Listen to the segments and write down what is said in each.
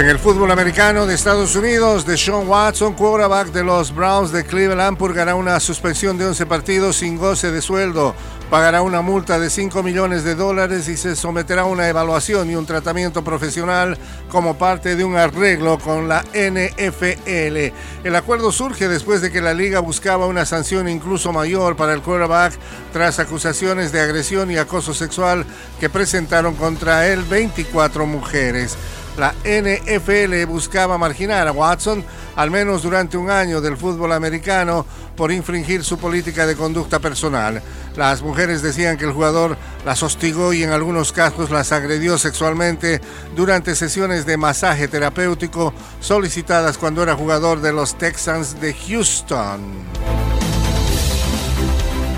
En el fútbol americano de Estados Unidos, Deshaun Watson, quarterback de los Browns de Cleveland, purgará una suspensión de 11 partidos sin goce de sueldo, pagará una multa de 5 millones de dólares y se someterá a una evaluación y un tratamiento profesional como parte de un arreglo con la NFL. El acuerdo surge después de que la liga buscaba una sanción incluso mayor para el quarterback tras acusaciones de agresión y acoso sexual que presentaron contra él 24 mujeres. La NFL buscaba marginar a Watson al menos durante un año del fútbol americano por infringir su política de conducta personal. Las mujeres decían que el jugador las hostigó y en algunos casos las agredió sexualmente durante sesiones de masaje terapéutico solicitadas cuando era jugador de los Texans de Houston.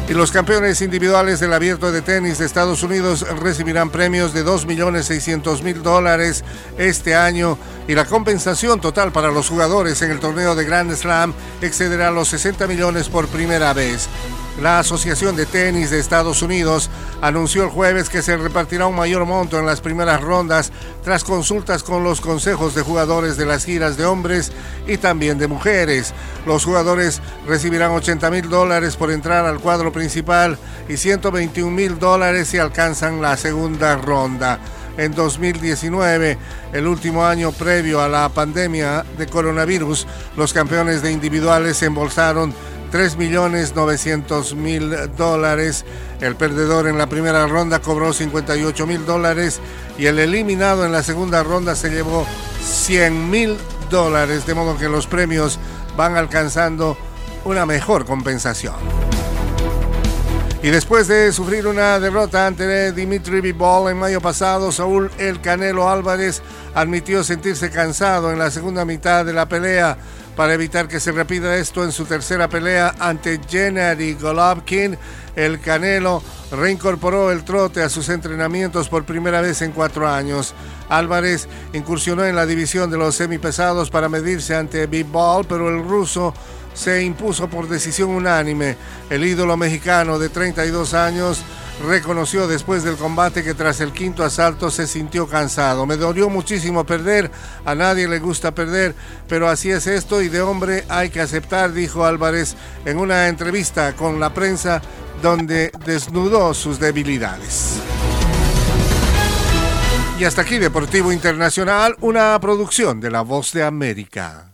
Y los campeones individuales del abierto de tenis de Estados Unidos recibirán premios de 2.600.000 dólares este año y la compensación total para los jugadores en el torneo de Grand Slam excederá los 60 millones por primera vez. La Asociación de Tenis de Estados Unidos anunció el jueves que se repartirá un mayor monto en las primeras rondas tras consultas con los consejos de jugadores de las giras de hombres y también de mujeres. Los jugadores recibirán 80 mil dólares por entrar al cuadro principal y 121 mil dólares si alcanzan la segunda ronda en 2019, el último año previo a la pandemia de coronavirus, los campeones de individuales se embolsaron 3.900.000 dólares. El perdedor en la primera ronda cobró 58 mil dólares y el eliminado en la segunda ronda se llevó 100 mil dólares, de modo que los premios van alcanzando una mejor compensación. Y después de sufrir una derrota ante Dimitri Bivol en mayo pasado, Saúl El Canelo Álvarez admitió sentirse cansado en la segunda mitad de la pelea para evitar que se repita esto en su tercera pelea ante Gennady Golovkin. El Canelo reincorporó el trote a sus entrenamientos por primera vez en cuatro años. Álvarez incursionó en la división de los semipesados para medirse ante Big Ball, pero el ruso se impuso por decisión unánime. El ídolo mexicano de 32 años reconoció después del combate que tras el quinto asalto se sintió cansado. Me dolió muchísimo perder, a nadie le gusta perder, pero así es esto y de hombre hay que aceptar, dijo Álvarez en una entrevista con la prensa donde desnudó sus debilidades. Y hasta aquí Deportivo Internacional, una producción de La Voz de América.